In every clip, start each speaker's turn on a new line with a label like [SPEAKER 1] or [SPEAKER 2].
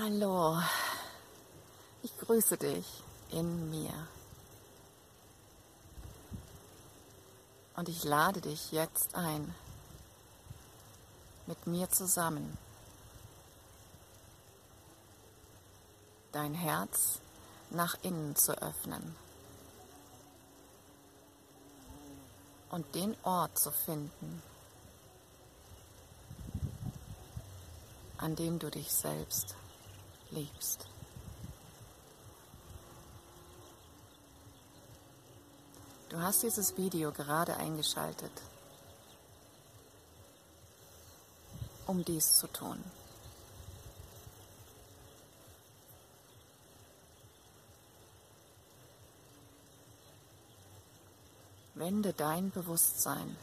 [SPEAKER 1] Hallo, ich grüße dich in mir. Und ich lade dich jetzt ein, mit mir zusammen dein Herz nach innen zu öffnen und den Ort zu finden, an dem du dich selbst liebst. Du hast dieses Video gerade eingeschaltet, um dies zu tun. Wende dein Bewusstsein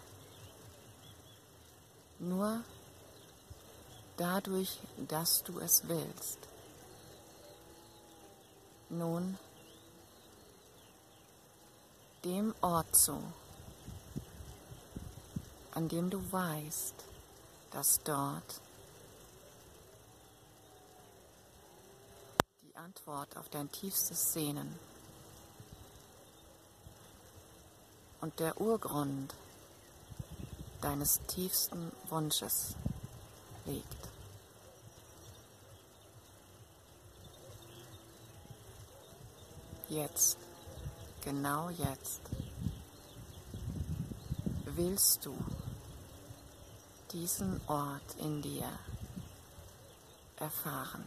[SPEAKER 1] nur dadurch, dass du es willst. Nun dem Ort zu, an dem du weißt, dass dort die Antwort auf dein tiefstes Sehnen und der Urgrund deines tiefsten Wunsches liegt. Jetzt, genau jetzt, willst du diesen Ort in dir erfahren.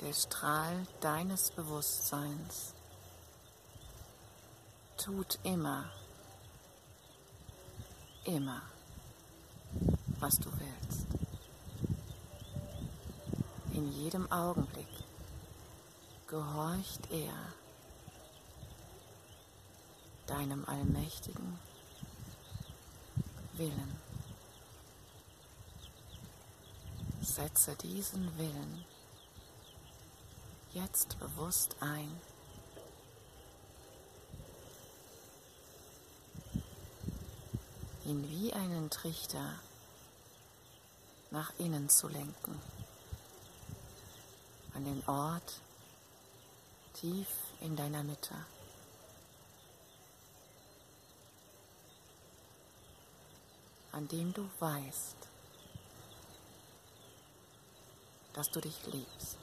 [SPEAKER 1] Der Strahl deines Bewusstseins tut immer, immer, was du willst. In jedem Augenblick gehorcht er deinem allmächtigen Willen. Setze diesen Willen jetzt bewusst ein. ihn wie einen Trichter nach innen zu lenken, an den Ort tief in deiner Mitte. an dem du weißt, dass du dich liebst.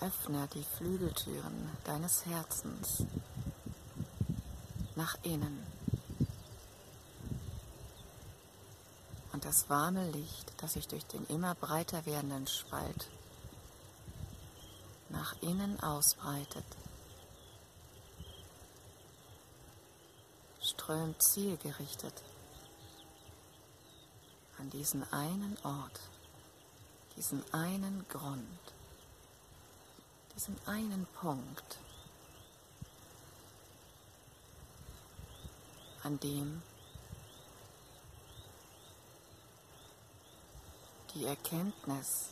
[SPEAKER 1] Öffne die Flügeltüren deines Herzens nach innen. Und das warme Licht, das sich durch den immer breiter werdenden Spalt nach innen ausbreitet, strömt zielgerichtet an diesen einen Ort, diesen einen Grund diesen einen Punkt, an dem die Erkenntnis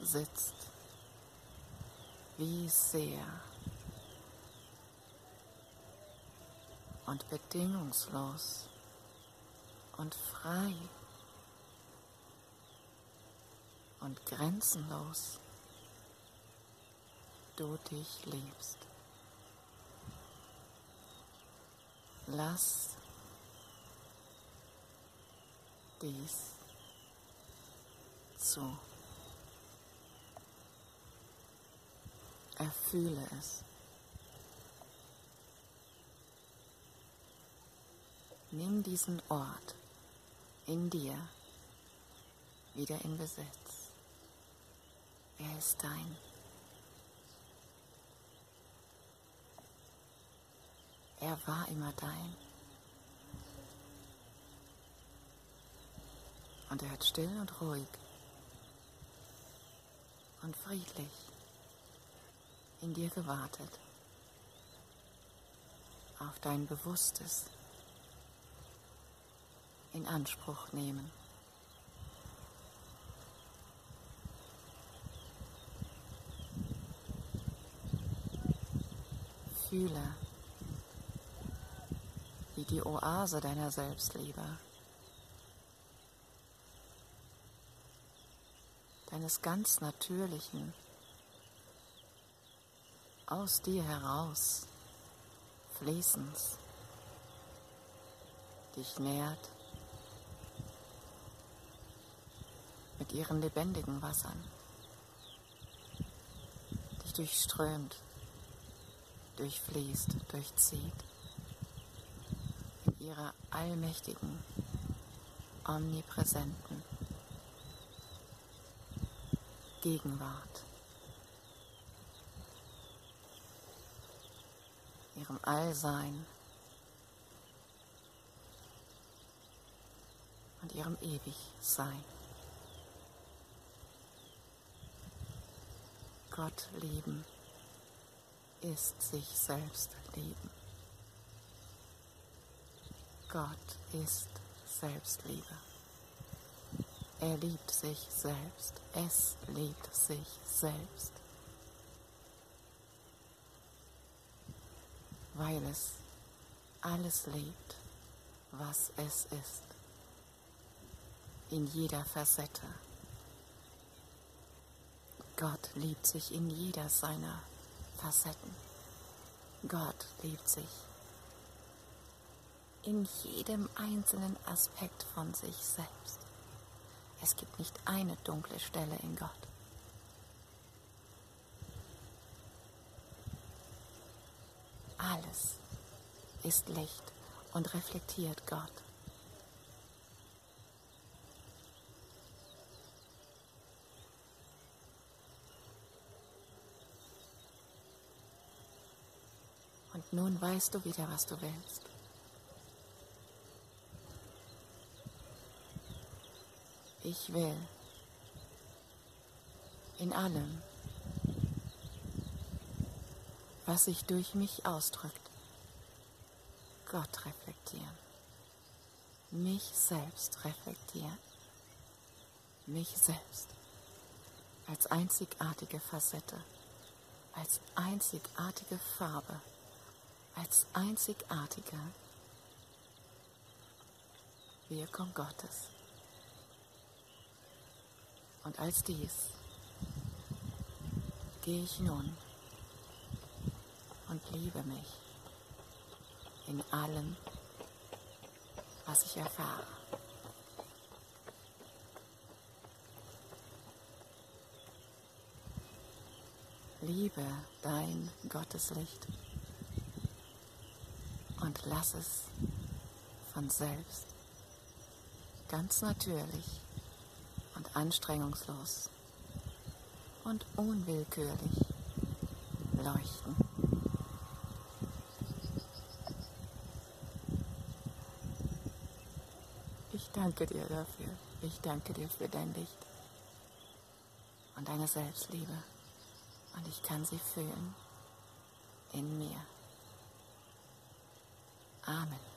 [SPEAKER 1] sitzt, wie sehr und bedingungslos und frei und grenzenlos du dich liebst. Lass dies zu. Erfühle es. Nimm diesen Ort in dir wieder in Besitz. Er ist dein. Er war immer dein. Und er hat still und ruhig und friedlich in dir gewartet auf dein Bewusstes in Anspruch nehmen. Fühle, wie die Oase deiner Selbstliebe, deines ganz natürlichen, aus dir heraus Fließens, dich nährt mit ihren lebendigen Wassern, dich durchströmt, durchfließt, durchzieht in ihrer allmächtigen, omnipräsenten Gegenwart. ihrem Allsein und ihrem Ewigsein. Gott lieben ist sich selbst lieben. Gott ist Selbstliebe. Er liebt sich selbst. Es liebt sich selbst. Weil es alles liebt, was es ist. In jeder Facette. Gott liebt sich in jeder seiner Facetten. Gott liebt sich in jedem einzelnen Aspekt von sich selbst. Es gibt nicht eine dunkle Stelle in Gott. Alles ist Licht und reflektiert Gott. Und nun weißt du wieder, was du willst. Ich will. In allem, was sich durch mich ausdrückt, Gott reflektieren, mich selbst reflektieren, mich selbst. Als einzigartige Facette, als einzigartige Farbe. Als einzigartige Wirkung Gottes. Und als dies gehe ich nun und liebe mich in allem, was ich erfahre. Liebe dein Gotteslicht und lass es von selbst ganz natürlich anstrengungslos und unwillkürlich leuchten. Ich danke dir dafür. Ich danke dir für dein Licht und deine Selbstliebe. Und ich kann sie fühlen in mir. Amen.